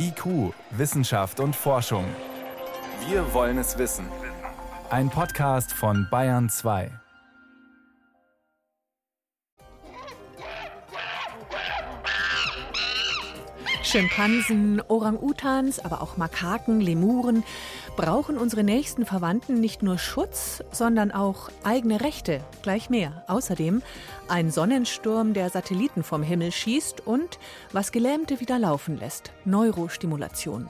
IQ, Wissenschaft und Forschung. Wir wollen es wissen. Ein Podcast von Bayern 2. Schimpansen, Orang-Utans, aber auch Makaken, Lemuren brauchen unsere nächsten Verwandten nicht nur Schutz, sondern auch eigene Rechte, gleich mehr. Außerdem ein Sonnensturm, der Satelliten vom Himmel schießt und was Gelähmte wieder laufen lässt, Neurostimulation.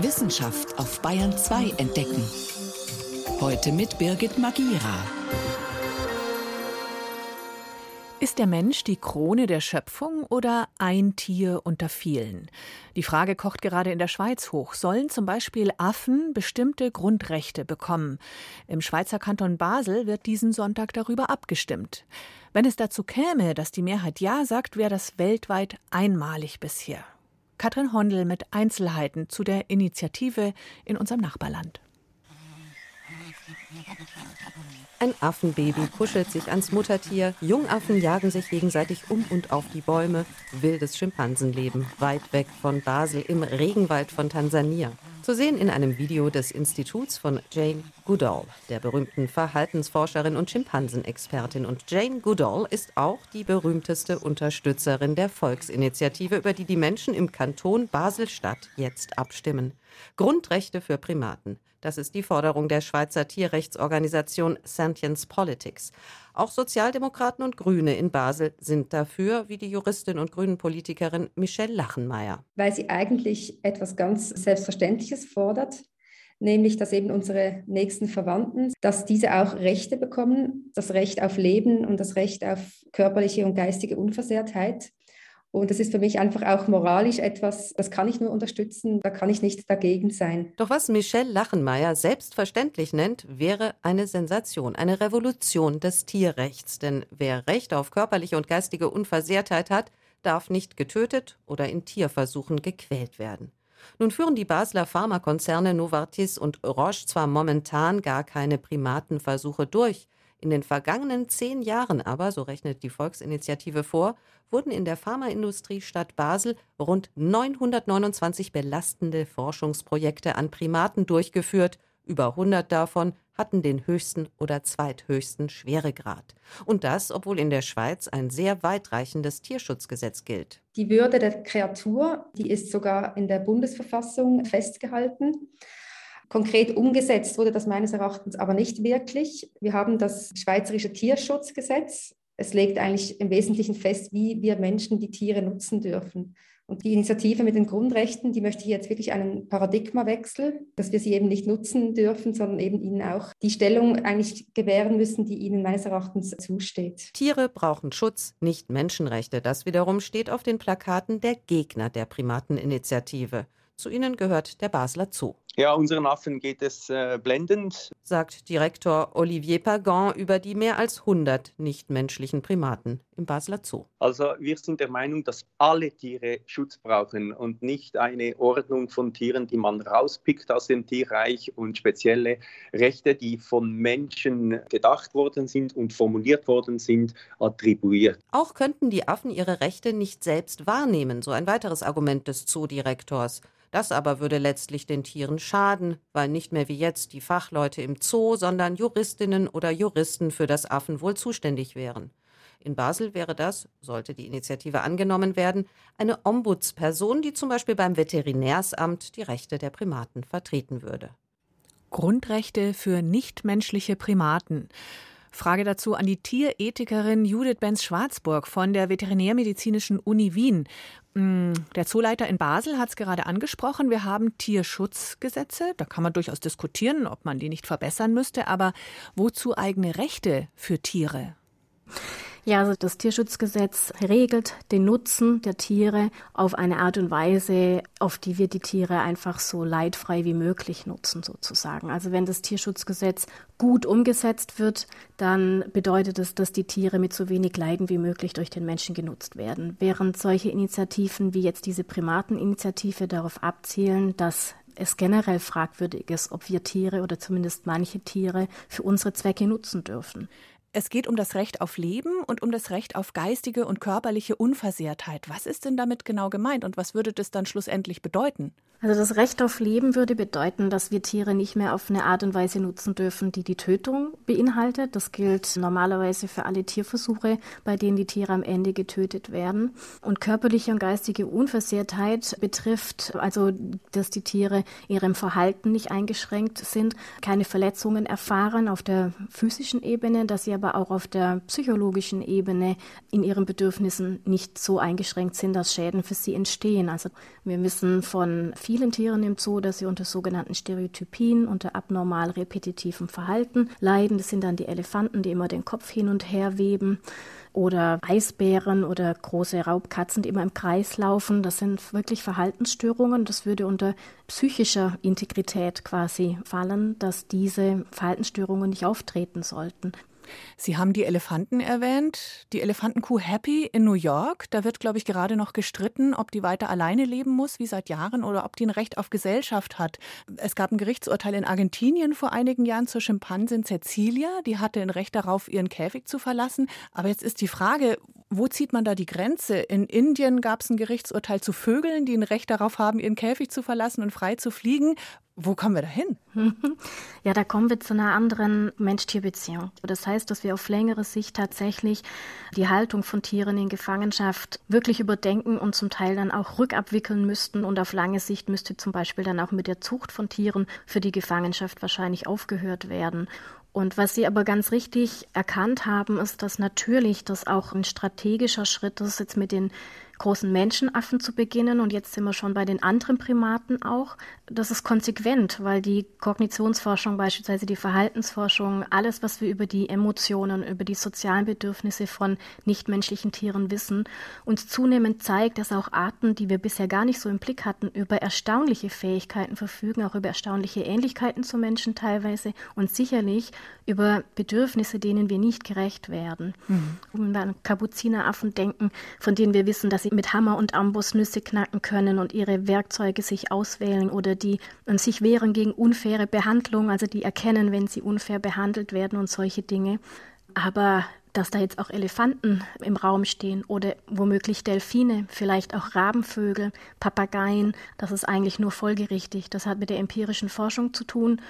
Wissenschaft auf Bayern 2 entdecken. Heute mit Birgit Magira. Ist der Mensch die Krone der Schöpfung oder ein Tier unter vielen? Die Frage kocht gerade in der Schweiz hoch. Sollen zum Beispiel Affen bestimmte Grundrechte bekommen? Im Schweizer Kanton Basel wird diesen Sonntag darüber abgestimmt. Wenn es dazu käme, dass die Mehrheit Ja sagt, wäre das weltweit einmalig bisher. Katrin Hondel mit Einzelheiten zu der Initiative in unserem Nachbarland. Ein Affenbaby kuschelt sich ans Muttertier, Jungaffen jagen sich gegenseitig um und auf die Bäume, wildes Schimpansenleben weit weg von Basel im Regenwald von Tansania. Zu sehen in einem Video des Instituts von Jane Goodall, der berühmten Verhaltensforscherin und Schimpansenexpertin. Und Jane Goodall ist auch die berühmteste Unterstützerin der Volksinitiative, über die die Menschen im Kanton Basel-Stadt jetzt abstimmen. Grundrechte für Primaten. Das ist die Forderung der Schweizer Tierrechtsorganisation Sentience Politics. Auch Sozialdemokraten und Grüne in Basel sind dafür, wie die Juristin und Grünen-Politikerin Michelle Lachenmeier. Weil sie eigentlich etwas ganz Selbstverständliches fordert, nämlich dass eben unsere nächsten Verwandten, dass diese auch Rechte bekommen, das Recht auf Leben und das Recht auf körperliche und geistige Unversehrtheit. Und das ist für mich einfach auch moralisch etwas, das kann ich nur unterstützen, da kann ich nicht dagegen sein. Doch was Michelle Lachenmeier selbstverständlich nennt, wäre eine Sensation, eine Revolution des Tierrechts. Denn wer Recht auf körperliche und geistige Unversehrtheit hat, darf nicht getötet oder in Tierversuchen gequält werden. Nun führen die Basler Pharmakonzerne Novartis und Roche zwar momentan gar keine Primatenversuche durch, in den vergangenen zehn Jahren aber, so rechnet die Volksinitiative vor, wurden in der Pharmaindustrie Stadt Basel rund 929 belastende Forschungsprojekte an Primaten durchgeführt. Über 100 davon hatten den höchsten oder zweithöchsten Schweregrad. Und das, obwohl in der Schweiz ein sehr weitreichendes Tierschutzgesetz gilt. Die Würde der Kreatur, die ist sogar in der Bundesverfassung festgehalten. Konkret umgesetzt wurde das meines Erachtens aber nicht wirklich. Wir haben das Schweizerische Tierschutzgesetz. Es legt eigentlich im Wesentlichen fest, wie wir Menschen die Tiere nutzen dürfen. Und die Initiative mit den Grundrechten, die möchte hier jetzt wirklich einen Paradigmawechsel, dass wir sie eben nicht nutzen dürfen, sondern eben ihnen auch die Stellung eigentlich gewähren müssen, die ihnen meines Erachtens zusteht. Tiere brauchen Schutz, nicht Menschenrechte. Das wiederum steht auf den Plakaten der Gegner der Primateninitiative. Zu ihnen gehört der Basler Zoo. Ja, unseren Affen geht es äh, blendend, sagt Direktor Olivier Pagan über die mehr als 100 nichtmenschlichen Primaten im Basler Zoo. Also wir sind der Meinung, dass alle Tiere Schutz brauchen und nicht eine Ordnung von Tieren, die man rauspickt aus dem Tierreich und spezielle Rechte, die von Menschen gedacht worden sind und formuliert worden sind, attribuiert. Auch könnten die Affen ihre Rechte nicht selbst wahrnehmen, so ein weiteres Argument des Zoodirektors. Das aber würde letztlich den Tieren schaden, weil nicht mehr wie jetzt die Fachleute im Zoo, sondern Juristinnen oder Juristen für das Affenwohl zuständig wären. In Basel wäre das, sollte die Initiative angenommen werden, eine Ombudsperson, die zum Beispiel beim Veterinärsamt die Rechte der Primaten vertreten würde. Grundrechte für nichtmenschliche Primaten. Frage dazu an die Tierethikerin Judith Benz-Schwarzburg von der Veterinärmedizinischen Uni Wien. Mm, der Zooleiter in Basel hat es gerade angesprochen. Wir haben Tierschutzgesetze. Da kann man durchaus diskutieren, ob man die nicht verbessern müsste. Aber wozu eigene Rechte für Tiere? Ja, also das Tierschutzgesetz regelt den Nutzen der Tiere auf eine Art und Weise, auf die wir die Tiere einfach so leidfrei wie möglich nutzen, sozusagen. Also wenn das Tierschutzgesetz gut umgesetzt wird, dann bedeutet es, dass die Tiere mit so wenig Leiden wie möglich durch den Menschen genutzt werden. Während solche Initiativen wie jetzt diese Primateninitiative darauf abzielen, dass es generell fragwürdig ist, ob wir Tiere oder zumindest manche Tiere für unsere Zwecke nutzen dürfen. Es geht um das Recht auf Leben und um das Recht auf geistige und körperliche Unversehrtheit. Was ist denn damit genau gemeint und was würde das dann schlussendlich bedeuten? Also das Recht auf Leben würde bedeuten, dass wir Tiere nicht mehr auf eine Art und Weise nutzen dürfen, die die Tötung beinhaltet. Das gilt normalerweise für alle Tierversuche, bei denen die Tiere am Ende getötet werden. Und körperliche und geistige Unversehrtheit betrifft also, dass die Tiere ihrem Verhalten nicht eingeschränkt sind, keine Verletzungen erfahren auf der physischen Ebene, dass sie aber auch auf der psychologischen Ebene in ihren Bedürfnissen nicht so eingeschränkt sind, dass Schäden für sie entstehen. Also wir wissen von vielen Tieren im Zoo, dass sie unter sogenannten Stereotypien, unter abnormal repetitivem Verhalten leiden. Das sind dann die Elefanten, die immer den Kopf hin und her weben oder Eisbären oder große Raubkatzen, die immer im Kreis laufen. Das sind wirklich Verhaltensstörungen. Das würde unter psychischer Integrität quasi fallen, dass diese Verhaltensstörungen nicht auftreten sollten. Sie haben die Elefanten erwähnt, die Elefantenkuh Happy in New York. Da wird, glaube ich, gerade noch gestritten, ob die weiter alleine leben muss, wie seit Jahren, oder ob die ein Recht auf Gesellschaft hat. Es gab ein Gerichtsurteil in Argentinien vor einigen Jahren zur Schimpansin Cecilia. Die hatte ein Recht darauf, ihren Käfig zu verlassen. Aber jetzt ist die Frage, wo zieht man da die Grenze? In Indien gab es ein Gerichtsurteil zu Vögeln, die ein Recht darauf haben, ihren Käfig zu verlassen und frei zu fliegen. Wo kommen wir da hin? Ja, da kommen wir zu einer anderen Mensch-Tier-Beziehung. Das heißt, dass wir auf längere Sicht tatsächlich die Haltung von Tieren in Gefangenschaft wirklich überdenken und zum Teil dann auch rückabwickeln müssten. Und auf lange Sicht müsste zum Beispiel dann auch mit der Zucht von Tieren für die Gefangenschaft wahrscheinlich aufgehört werden. Und was Sie aber ganz richtig erkannt haben, ist, dass natürlich das auch ein strategischer Schritt ist, jetzt mit den großen Menschenaffen zu beginnen und jetzt sind wir schon bei den anderen Primaten auch. Das ist konsequent, weil die Kognitionsforschung, beispielsweise die Verhaltensforschung, alles, was wir über die Emotionen, über die sozialen Bedürfnisse von nichtmenschlichen Tieren wissen, uns zunehmend zeigt, dass auch Arten, die wir bisher gar nicht so im Blick hatten, über erstaunliche Fähigkeiten verfügen, auch über erstaunliche Ähnlichkeiten zu Menschen teilweise und sicherlich über Bedürfnisse, denen wir nicht gerecht werden. Mhm. Wenn wir an Kapuzineraffen denken, von denen wir wissen, dass sie mit Hammer und Amboss Nüsse knacken können und ihre Werkzeuge sich auswählen oder die sich wehren gegen unfaire Behandlung, also die erkennen, wenn sie unfair behandelt werden und solche Dinge. Aber dass da jetzt auch Elefanten im Raum stehen oder womöglich Delfine, vielleicht auch Rabenvögel, Papageien, das ist eigentlich nur folgerichtig. Das hat mit der empirischen Forschung zu tun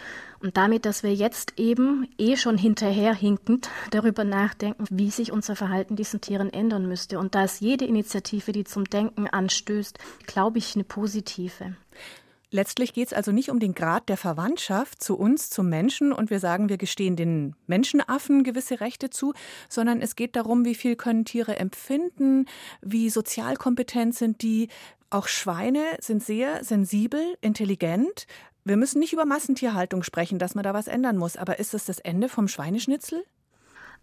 und damit, dass wir jetzt eben eh schon hinterherhinkend darüber nachdenken, wie sich unser Verhalten diesen Tieren ändern müsste. Und da ist jede Initiative, die zum Denken anstößt, glaube ich, eine positive. Letztlich geht es also nicht um den Grad der Verwandtschaft zu uns, zum Menschen, und wir sagen, wir gestehen den Menschenaffen gewisse Rechte zu, sondern es geht darum, wie viel können Tiere empfinden, wie sozialkompetent sind die. Auch Schweine sind sehr sensibel, intelligent. Wir müssen nicht über Massentierhaltung sprechen, dass man da was ändern muss, aber ist das das Ende vom Schweineschnitzel?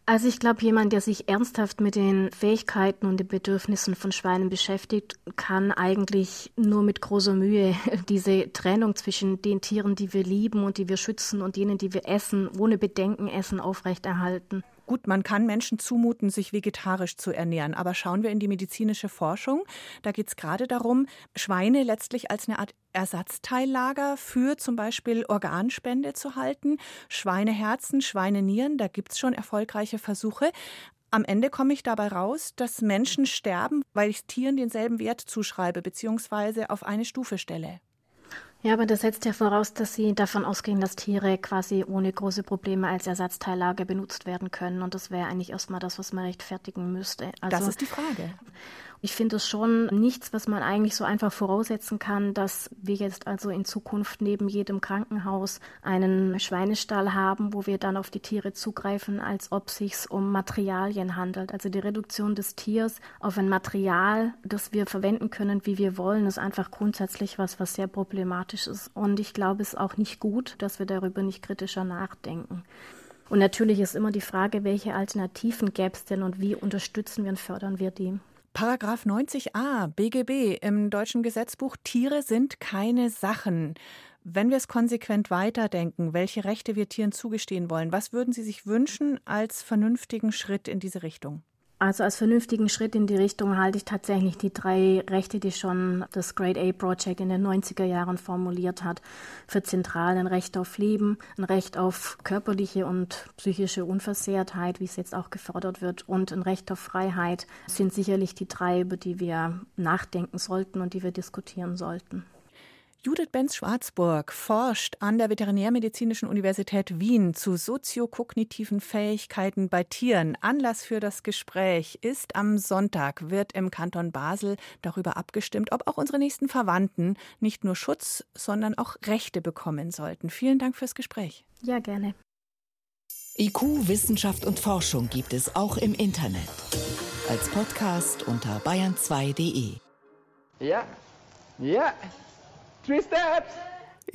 Also ich glaube, jemand, der sich ernsthaft mit den Fähigkeiten und den Bedürfnissen von Schweinen beschäftigt, kann eigentlich nur mit großer Mühe diese Trennung zwischen den Tieren, die wir lieben und die wir schützen und denen, die wir essen, ohne Bedenken essen, aufrechterhalten. Gut, man kann Menschen zumuten, sich vegetarisch zu ernähren, aber schauen wir in die medizinische Forschung. Da geht es gerade darum, Schweine letztlich als eine Art Ersatzteillager für zum Beispiel Organspende zu halten. Schweineherzen, Schweinenieren, da gibt es schon erfolgreiche Versuche. Am Ende komme ich dabei raus, dass Menschen sterben, weil ich Tieren denselben Wert zuschreibe bzw. auf eine Stufe stelle. Ja, aber das setzt ja voraus, dass Sie davon ausgehen, dass Tiere quasi ohne große Probleme als Ersatzteillage benutzt werden können. Und das wäre eigentlich erstmal das, was man rechtfertigen müsste. Also, das ist die Frage. Ich finde es schon nichts, was man eigentlich so einfach voraussetzen kann, dass wir jetzt also in Zukunft neben jedem Krankenhaus einen Schweinestall haben, wo wir dann auf die Tiere zugreifen, als ob es sich um Materialien handelt. Also die Reduktion des Tiers auf ein Material, das wir verwenden können, wie wir wollen, ist einfach grundsätzlich was, was sehr problematisch ist. Und ich glaube, es ist auch nicht gut, dass wir darüber nicht kritischer nachdenken. Und natürlich ist immer die Frage, welche Alternativen gäbe es denn und wie unterstützen wir und fördern wir die? Paragraph 90a BGB im deutschen Gesetzbuch Tiere sind keine Sachen. Wenn wir es konsequent weiterdenken, welche Rechte wir Tieren zugestehen wollen, was würden Sie sich wünschen als vernünftigen Schritt in diese Richtung? Also als vernünftigen Schritt in die Richtung halte ich tatsächlich die drei Rechte, die schon das Grade A Project in den 90er Jahren formuliert hat, für zentral ein Recht auf Leben, ein Recht auf körperliche und psychische Unversehrtheit, wie es jetzt auch gefordert wird, und ein Recht auf Freiheit sind sicherlich die drei, über die wir nachdenken sollten und die wir diskutieren sollten. Judith Benz-Schwarzburg forscht an der Veterinärmedizinischen Universität Wien zu soziokognitiven Fähigkeiten bei Tieren. Anlass für das Gespräch ist am Sonntag wird im Kanton Basel darüber abgestimmt, ob auch unsere nächsten Verwandten nicht nur Schutz, sondern auch Rechte bekommen sollten. Vielen Dank fürs Gespräch. Ja, gerne. IQ, Wissenschaft und Forschung gibt es auch im Internet. Als Podcast unter bayern2.de. Ja, ja. Three steps.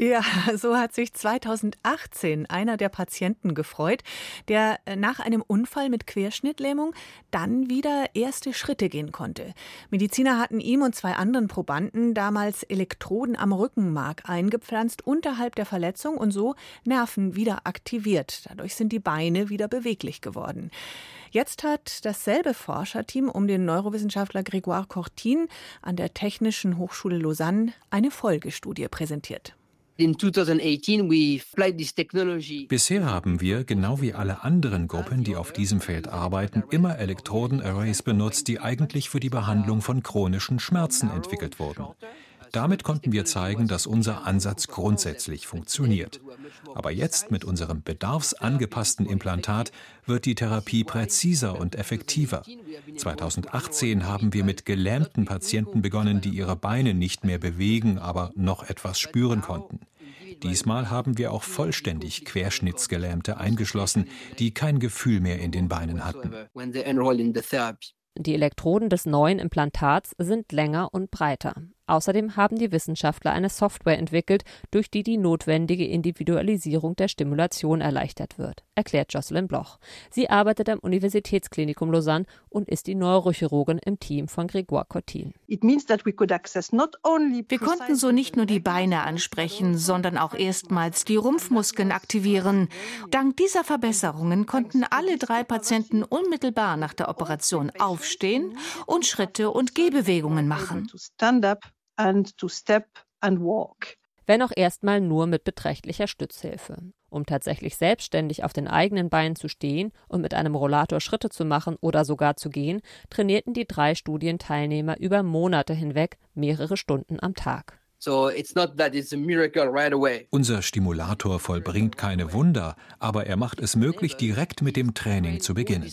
Ja, so hat sich 2018 einer der Patienten gefreut, der äh, nach einem Unfall mit Querschnittlähmung dann wieder erste Schritte gehen konnte. Mediziner hatten ihm und zwei anderen Probanden damals Elektroden am Rückenmark eingepflanzt unterhalb der Verletzung und so Nerven wieder aktiviert. Dadurch sind die Beine wieder beweglich geworden. Jetzt hat dasselbe Forscherteam um den Neurowissenschaftler Grégoire Cortin an der Technischen Hochschule Lausanne eine Folgestudie präsentiert. Bisher haben wir, genau wie alle anderen Gruppen, die auf diesem Feld arbeiten, immer Elektroden-Arrays benutzt, die eigentlich für die Behandlung von chronischen Schmerzen entwickelt wurden. Damit konnten wir zeigen, dass unser Ansatz grundsätzlich funktioniert. Aber jetzt mit unserem bedarfsangepassten Implantat wird die Therapie präziser und effektiver. 2018 haben wir mit gelähmten Patienten begonnen, die ihre Beine nicht mehr bewegen, aber noch etwas spüren konnten. Diesmal haben wir auch vollständig Querschnittsgelähmte eingeschlossen, die kein Gefühl mehr in den Beinen hatten. Die Elektroden des neuen Implantats sind länger und breiter. Außerdem haben die Wissenschaftler eine Software entwickelt, durch die die notwendige Individualisierung der Stimulation erleichtert wird, erklärt Jocelyn Bloch. Sie arbeitet am Universitätsklinikum Lausanne und ist die Neurochirurgin im Team von Grégoire Cotin. Wir konnten so nicht nur die Beine ansprechen, sondern auch erstmals die Rumpfmuskeln aktivieren. Dank dieser Verbesserungen konnten alle drei Patienten unmittelbar nach der Operation aufstehen und Schritte und Gehbewegungen machen and to step and walk. Wenn auch erstmal nur mit beträchtlicher Stützhilfe. Um tatsächlich selbstständig auf den eigenen Beinen zu stehen und mit einem Rollator Schritte zu machen oder sogar zu gehen, trainierten die drei Studienteilnehmer über Monate hinweg mehrere Stunden am Tag. Unser Stimulator vollbringt keine Wunder, aber er macht es möglich, direkt mit dem Training zu beginnen.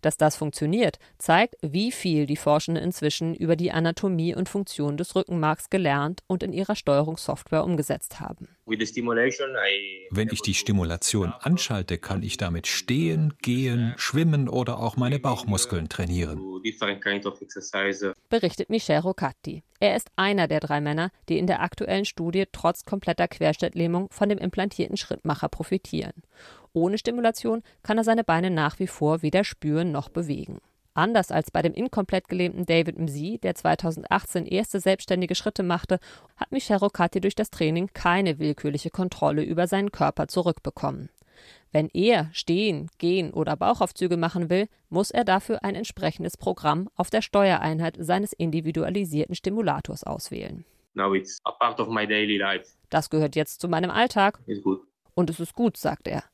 Dass das funktioniert, zeigt, wie viel die Forschenden inzwischen über die Anatomie und Funktion des Rückenmarks gelernt und in ihrer Steuerungssoftware umgesetzt haben. Wenn ich die Stimulation anschalte, kann ich damit stehen, gehen, schwimmen oder auch meine Bauchmuskeln trainieren. Berichtet Michel Rocatti. Er ist einer der drei Männer, die in der aktuellen Studie trotz kompletter Querschnittlähmung von dem implantierten Schrittmacher profitieren. Ohne Stimulation kann er seine Beine nach wie vor weder spüren noch bewegen. Anders als bei dem inkomplett gelähmten David Mzi, der 2018 erste selbstständige Schritte machte, hat Michel Rocati durch das Training keine willkürliche Kontrolle über seinen Körper zurückbekommen. Wenn er stehen, gehen oder Bauchaufzüge machen will, muss er dafür ein entsprechendes Programm auf der Steuereinheit seines individualisierten Stimulators auswählen. Das gehört jetzt zu meinem Alltag. Und es ist gut, sagt er.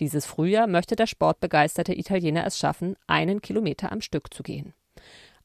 Dieses Frühjahr möchte der sportbegeisterte Italiener es schaffen, einen Kilometer am Stück zu gehen.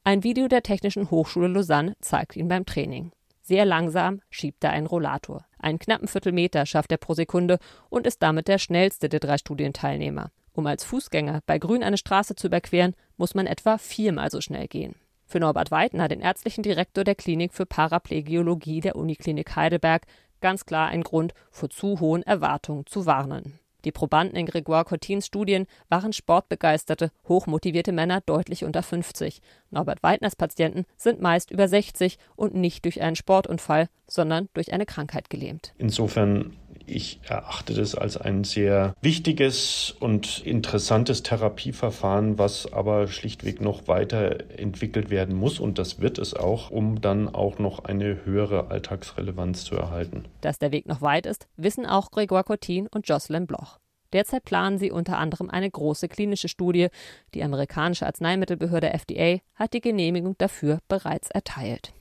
Ein Video der Technischen Hochschule Lausanne zeigt ihn beim Training. Sehr langsam schiebt er einen Rollator. Einen knappen Viertelmeter schafft er pro Sekunde und ist damit der schnellste der drei Studienteilnehmer. Um als Fußgänger bei Grün eine Straße zu überqueren, muss man etwa viermal so schnell gehen. Für Norbert Weidner, den ärztlichen Direktor der Klinik für Paraplegiologie der Uniklinik Heidelberg, ganz klar ein Grund, vor zu hohen Erwartungen zu warnen. Die Probanden in Grégoire Cottins Studien waren sportbegeisterte, hochmotivierte Männer deutlich unter 50. Norbert Weidners Patienten sind meist über 60 und nicht durch einen Sportunfall, sondern durch eine Krankheit gelähmt. Insofern ich erachte das als ein sehr wichtiges und interessantes Therapieverfahren, was aber schlichtweg noch weiterentwickelt werden muss und das wird es auch, um dann auch noch eine höhere Alltagsrelevanz zu erhalten. Dass der Weg noch weit ist, wissen auch Grégoire Cotin und Jocelyn Bloch. Derzeit planen sie unter anderem eine große klinische Studie. Die amerikanische Arzneimittelbehörde FDA hat die Genehmigung dafür bereits erteilt.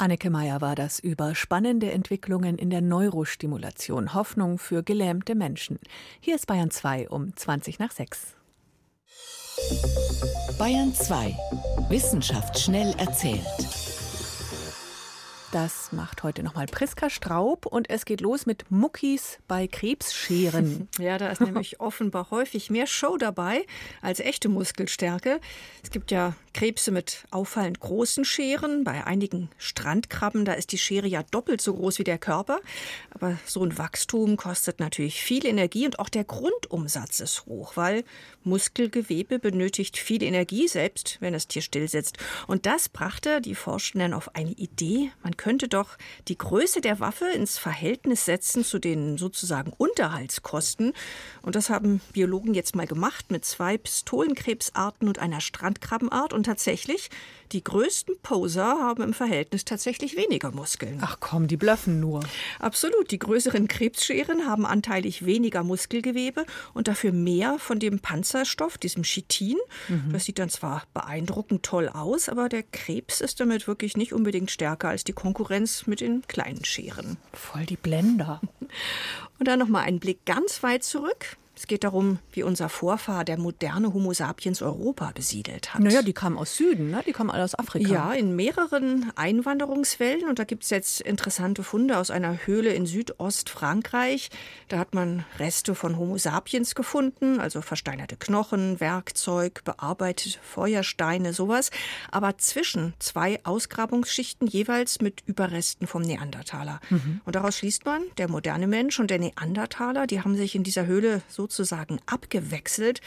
Anneke Meyer war das über spannende Entwicklungen in der Neurostimulation. Hoffnung für gelähmte Menschen. Hier ist Bayern 2 um 20 nach 6. Bayern 2. Wissenschaft schnell erzählt. Das macht heute nochmal Priska Straub und es geht los mit Muckis bei Krebsscheren. Ja, da ist nämlich offenbar häufig mehr Show dabei als echte Muskelstärke. Es gibt ja Krebse mit auffallend großen Scheren. Bei einigen Strandkrabben, da ist die Schere ja doppelt so groß wie der Körper. Aber so ein Wachstum kostet natürlich viel Energie und auch der Grundumsatz ist hoch, weil Muskelgewebe benötigt viel Energie, selbst wenn das Tier stillsitzt. Und das brachte die Forschenden auf eine Idee. Man könnte doch die Größe der Waffe ins Verhältnis setzen zu den sozusagen Unterhaltskosten. Und das haben Biologen jetzt mal gemacht mit zwei Pistolenkrebsarten und einer Strandkrabbenart. Und tatsächlich, die größten Poser haben im Verhältnis tatsächlich weniger Muskeln. Ach komm, die blöffen nur. Absolut. Die größeren Krebsscheren haben anteilig weniger Muskelgewebe und dafür mehr von dem Panzerstoff, diesem Chitin. Mhm. Das sieht dann zwar beeindruckend toll aus, aber der Krebs ist damit wirklich nicht unbedingt stärker als die Konkurrenz mit den kleinen Scheren. Voll die Blender. Und dann noch mal ein Blick ganz weit zurück. Es geht darum, wie unser Vorfahr, der moderne Homo sapiens, Europa besiedelt hat. Naja, die kamen aus Süden, ne? die kamen alle aus Afrika. Ja, in mehreren Einwanderungswellen. Und da gibt es jetzt interessante Funde aus einer Höhle in Südostfrankreich. Da hat man Reste von Homo sapiens gefunden, also versteinerte Knochen, Werkzeug, bearbeitete Feuersteine, sowas. Aber zwischen zwei Ausgrabungsschichten jeweils mit Überresten vom Neandertaler. Mhm. Und daraus schließt man, der moderne Mensch und der Neandertaler, die haben sich in dieser Höhle so sozusagen abgewechselt.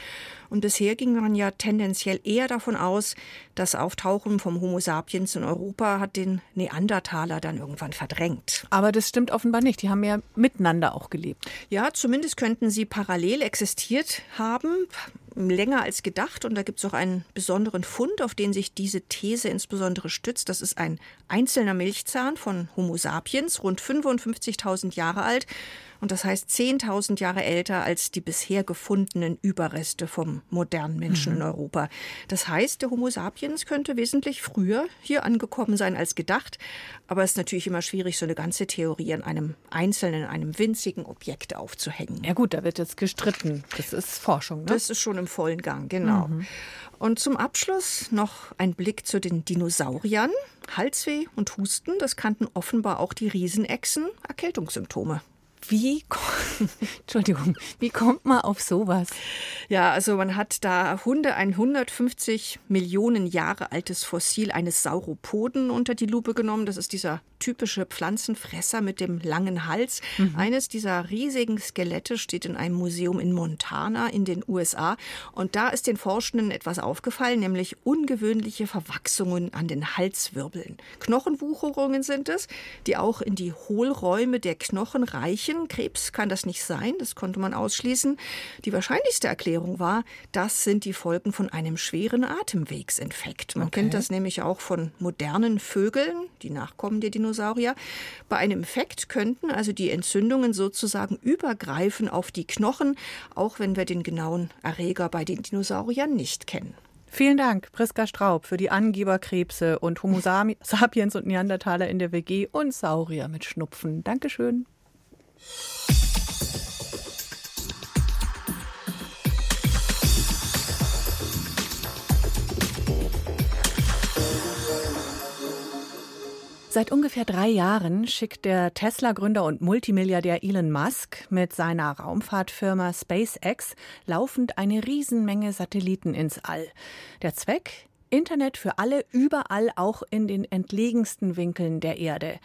Und bisher ging man ja tendenziell eher davon aus, das Auftauchen vom Homo sapiens in Europa hat den Neandertaler dann irgendwann verdrängt. Aber das stimmt offenbar nicht. Die haben ja miteinander auch gelebt. Ja, zumindest könnten sie parallel existiert haben länger als gedacht. Und da gibt es auch einen besonderen Fund, auf den sich diese These insbesondere stützt. Das ist ein einzelner Milchzahn von Homo sapiens, rund 55.000 Jahre alt und das heißt 10.000 Jahre älter als die bisher gefundenen Überreste vom modernen Menschen mhm. in Europa. Das heißt, der Homo sapiens könnte wesentlich früher hier angekommen sein als gedacht, aber es ist natürlich immer schwierig, so eine ganze Theorie an einem einzelnen, einem winzigen Objekt aufzuhängen. Ja gut, da wird jetzt gestritten. Das ist Forschung. Ne? Das ist schon im vollen Gang, genau. Mhm. Und zum Abschluss noch ein Blick zu den Dinosauriern. Halsweh und Husten, das kannten offenbar auch die Riesenechsen, Erkältungssymptome. Wie, Entschuldigung, wie kommt man auf sowas? Ja, also man hat da Hunde, ein 150 Millionen Jahre altes Fossil eines Sauropoden unter die Lupe genommen. Das ist dieser typische Pflanzenfresser mit dem langen Hals. Mhm. Eines dieser riesigen Skelette steht in einem Museum in Montana in den USA. Und da ist den Forschenden etwas aufgefallen, nämlich ungewöhnliche Verwachsungen an den Halswirbeln. Knochenwucherungen sind es, die auch in die Hohlräume der Knochen reichen Krebs kann das nicht sein, das konnte man ausschließen. Die wahrscheinlichste Erklärung war, das sind die Folgen von einem schweren Atemwegsinfekt. Man okay. kennt das nämlich auch von modernen Vögeln, die Nachkommen der Dinosaurier. Bei einem Infekt könnten also die Entzündungen sozusagen übergreifen auf die Knochen, auch wenn wir den genauen Erreger bei den Dinosauriern nicht kennen. Vielen Dank, Priska Straub, für die Angeberkrebse und Homo sapiens und Neandertaler in der WG und Saurier mit Schnupfen. Dankeschön. Seit ungefähr drei Jahren schickt der Tesla-Gründer und Multimilliardär Elon Musk mit seiner Raumfahrtfirma SpaceX laufend eine Riesenmenge Satelliten ins All. Der Zweck? Internet für alle, überall, auch in den entlegensten Winkeln der Erde.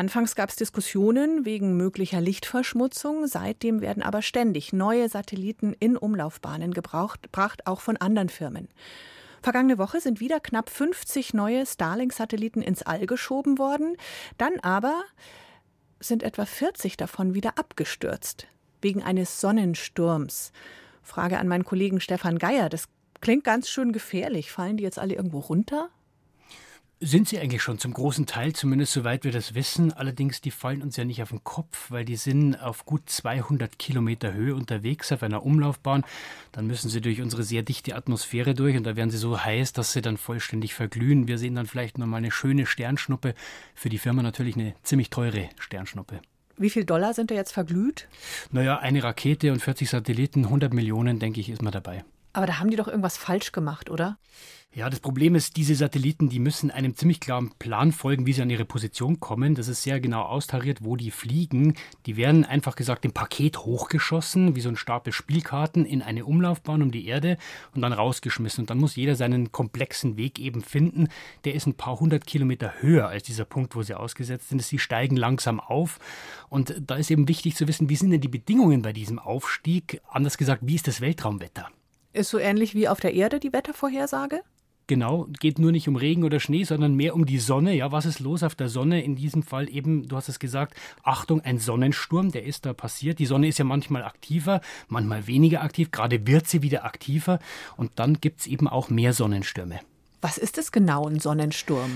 Anfangs gab es Diskussionen wegen möglicher Lichtverschmutzung. Seitdem werden aber ständig neue Satelliten in Umlaufbahnen gebraucht, gebracht, auch von anderen Firmen. Vergangene Woche sind wieder knapp 50 neue Starlink-Satelliten ins All geschoben worden. Dann aber sind etwa 40 davon wieder abgestürzt, wegen eines Sonnensturms. Frage an meinen Kollegen Stefan Geier. Das klingt ganz schön gefährlich. Fallen die jetzt alle irgendwo runter? Sind sie eigentlich schon zum großen Teil, zumindest soweit wir das wissen. Allerdings, die fallen uns ja nicht auf den Kopf, weil die sind auf gut 200 Kilometer Höhe unterwegs auf einer Umlaufbahn. Dann müssen sie durch unsere sehr dichte Atmosphäre durch und da werden sie so heiß, dass sie dann vollständig verglühen. Wir sehen dann vielleicht noch mal eine schöne Sternschnuppe. Für die Firma natürlich eine ziemlich teure Sternschnuppe. Wie viel Dollar sind da jetzt verglüht? Naja, eine Rakete und 40 Satelliten, 100 Millionen, denke ich, ist man dabei. Aber da haben die doch irgendwas falsch gemacht, oder? Ja, das Problem ist, diese Satelliten, die müssen einem ziemlich klaren Plan folgen, wie sie an ihre Position kommen. Das ist sehr genau austariert, wo die fliegen. Die werden einfach gesagt im Paket hochgeschossen, wie so ein Stapel Spielkarten, in eine Umlaufbahn um die Erde und dann rausgeschmissen. Und dann muss jeder seinen komplexen Weg eben finden. Der ist ein paar hundert Kilometer höher als dieser Punkt, wo sie ausgesetzt sind. Sie steigen langsam auf. Und da ist eben wichtig zu wissen, wie sind denn die Bedingungen bei diesem Aufstieg? Anders gesagt, wie ist das Weltraumwetter? Ist so ähnlich wie auf der Erde die Wettervorhersage? Genau, geht nur nicht um Regen oder Schnee, sondern mehr um die Sonne. Ja, was ist los auf der Sonne? In diesem Fall eben, du hast es gesagt, Achtung, ein Sonnensturm, der ist da passiert. Die Sonne ist ja manchmal aktiver, manchmal weniger aktiv. Gerade wird sie wieder aktiver. Und dann gibt es eben auch mehr Sonnenstürme. Was ist es genau, ein Sonnensturm?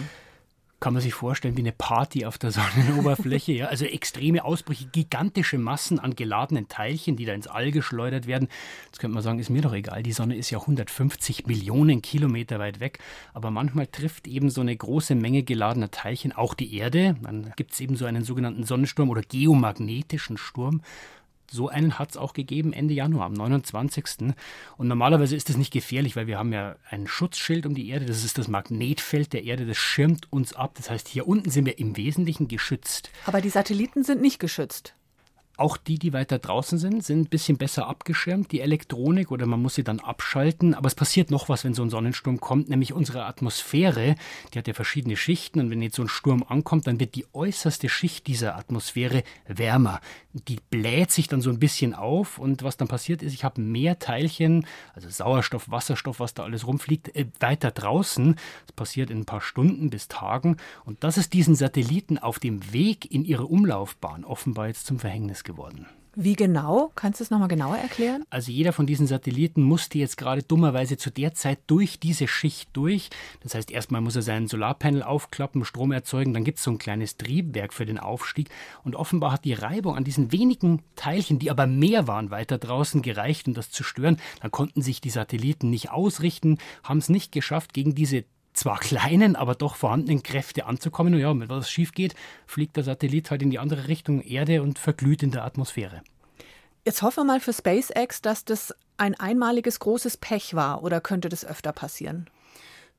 Kann man sich vorstellen wie eine Party auf der Sonnenoberfläche. ja? Also extreme Ausbrüche, gigantische Massen an geladenen Teilchen, die da ins All geschleudert werden. Jetzt könnte man sagen, ist mir doch egal, die Sonne ist ja 150 Millionen Kilometer weit weg. Aber manchmal trifft eben so eine große Menge geladener Teilchen auch die Erde. Dann gibt es eben so einen sogenannten Sonnensturm oder geomagnetischen Sturm. So einen hat es auch gegeben Ende Januar, am 29. Und normalerweise ist das nicht gefährlich, weil wir haben ja ein Schutzschild um die Erde. Das ist das Magnetfeld der Erde, das schirmt uns ab. Das heißt, hier unten sind wir im Wesentlichen geschützt. Aber die Satelliten sind nicht geschützt. Auch die, die weiter draußen sind, sind ein bisschen besser abgeschirmt, die Elektronik, oder man muss sie dann abschalten. Aber es passiert noch was, wenn so ein Sonnensturm kommt, nämlich unsere Atmosphäre, die hat ja verschiedene Schichten. Und wenn jetzt so ein Sturm ankommt, dann wird die äußerste Schicht dieser Atmosphäre wärmer. Die bläht sich dann so ein bisschen auf. Und was dann passiert ist, ich habe mehr Teilchen, also Sauerstoff, Wasserstoff, was da alles rumfliegt, äh, weiter draußen. Das passiert in ein paar Stunden bis Tagen. Und das ist diesen Satelliten auf dem Weg in ihre Umlaufbahn offenbar jetzt zum Verhängnis geworden. Wie genau? Kannst du es nochmal genauer erklären? Also jeder von diesen Satelliten musste jetzt gerade dummerweise zu der Zeit durch diese Schicht durch. Das heißt, erstmal muss er seinen Solarpanel aufklappen, Strom erzeugen, dann gibt es so ein kleines Triebwerk für den Aufstieg. Und offenbar hat die Reibung an diesen wenigen Teilchen, die aber mehr waren, weiter draußen gereicht, um das zu stören. Dann konnten sich die Satelliten nicht ausrichten, haben es nicht geschafft, gegen diese zwar kleinen, aber doch vorhandenen Kräfte anzukommen. Und ja, wenn was schief geht, fliegt der Satellit halt in die andere Richtung Erde und verglüht in der Atmosphäre. Jetzt hoffen wir mal für SpaceX, dass das ein einmaliges großes Pech war oder könnte das öfter passieren?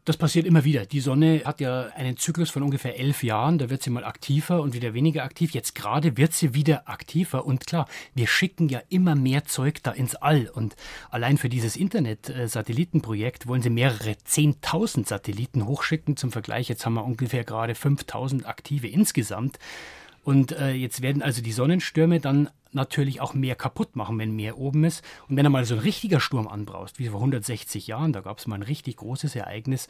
Das passiert immer wieder. Die Sonne hat ja einen Zyklus von ungefähr elf Jahren. Da wird sie mal aktiver und wieder weniger aktiv. Jetzt gerade wird sie wieder aktiver. Und klar, wir schicken ja immer mehr Zeug da ins All. Und allein für dieses Internet-Satellitenprojekt wollen sie mehrere 10.000 Satelliten hochschicken. Zum Vergleich, jetzt haben wir ungefähr gerade 5.000 aktive insgesamt. Und äh, jetzt werden also die Sonnenstürme dann natürlich auch mehr kaputt machen, wenn mehr oben ist. Und wenn er mal so ein richtiger Sturm anbraust, wie vor 160 Jahren, da gab es mal ein richtig großes Ereignis,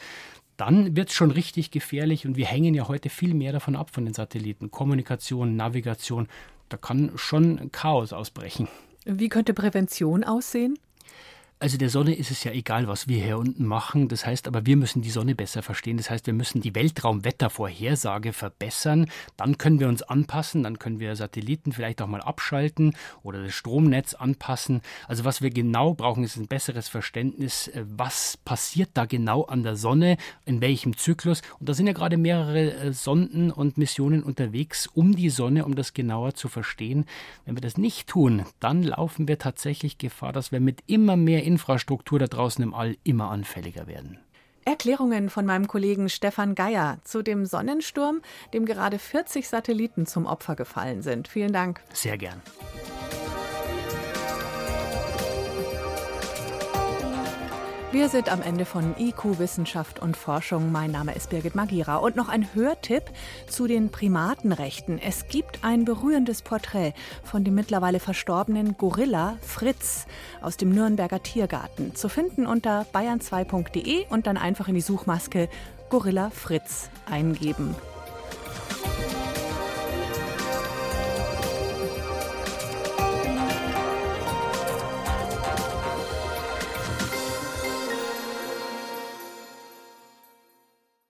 dann wird es schon richtig gefährlich und wir hängen ja heute viel mehr davon ab, von den Satelliten. Kommunikation, Navigation, da kann schon Chaos ausbrechen. Wie könnte Prävention aussehen? Also der Sonne ist es ja egal, was wir hier unten machen. Das heißt aber, wir müssen die Sonne besser verstehen. Das heißt, wir müssen die Weltraumwettervorhersage verbessern. Dann können wir uns anpassen. Dann können wir Satelliten vielleicht auch mal abschalten oder das Stromnetz anpassen. Also was wir genau brauchen, ist ein besseres Verständnis, äh, was passiert da genau an der Sonne, in welchem Zyklus. Und da sind ja gerade mehrere äh, Sonden und Missionen unterwegs um die Sonne, um das genauer zu verstehen. Wenn wir das nicht tun, dann laufen wir tatsächlich Gefahr, dass wir mit immer mehr Infrastruktur da draußen im All immer anfälliger werden. Erklärungen von meinem Kollegen Stefan Geier zu dem Sonnensturm, dem gerade 40 Satelliten zum Opfer gefallen sind. Vielen Dank. Sehr gern. Wir sind am Ende von IQ Wissenschaft und Forschung. Mein Name ist Birgit Magira. Und noch ein Hörtipp zu den Primatenrechten. Es gibt ein berührendes Porträt von dem mittlerweile verstorbenen Gorilla Fritz aus dem Nürnberger Tiergarten. Zu finden unter bayern2.de und dann einfach in die Suchmaske Gorilla Fritz eingeben.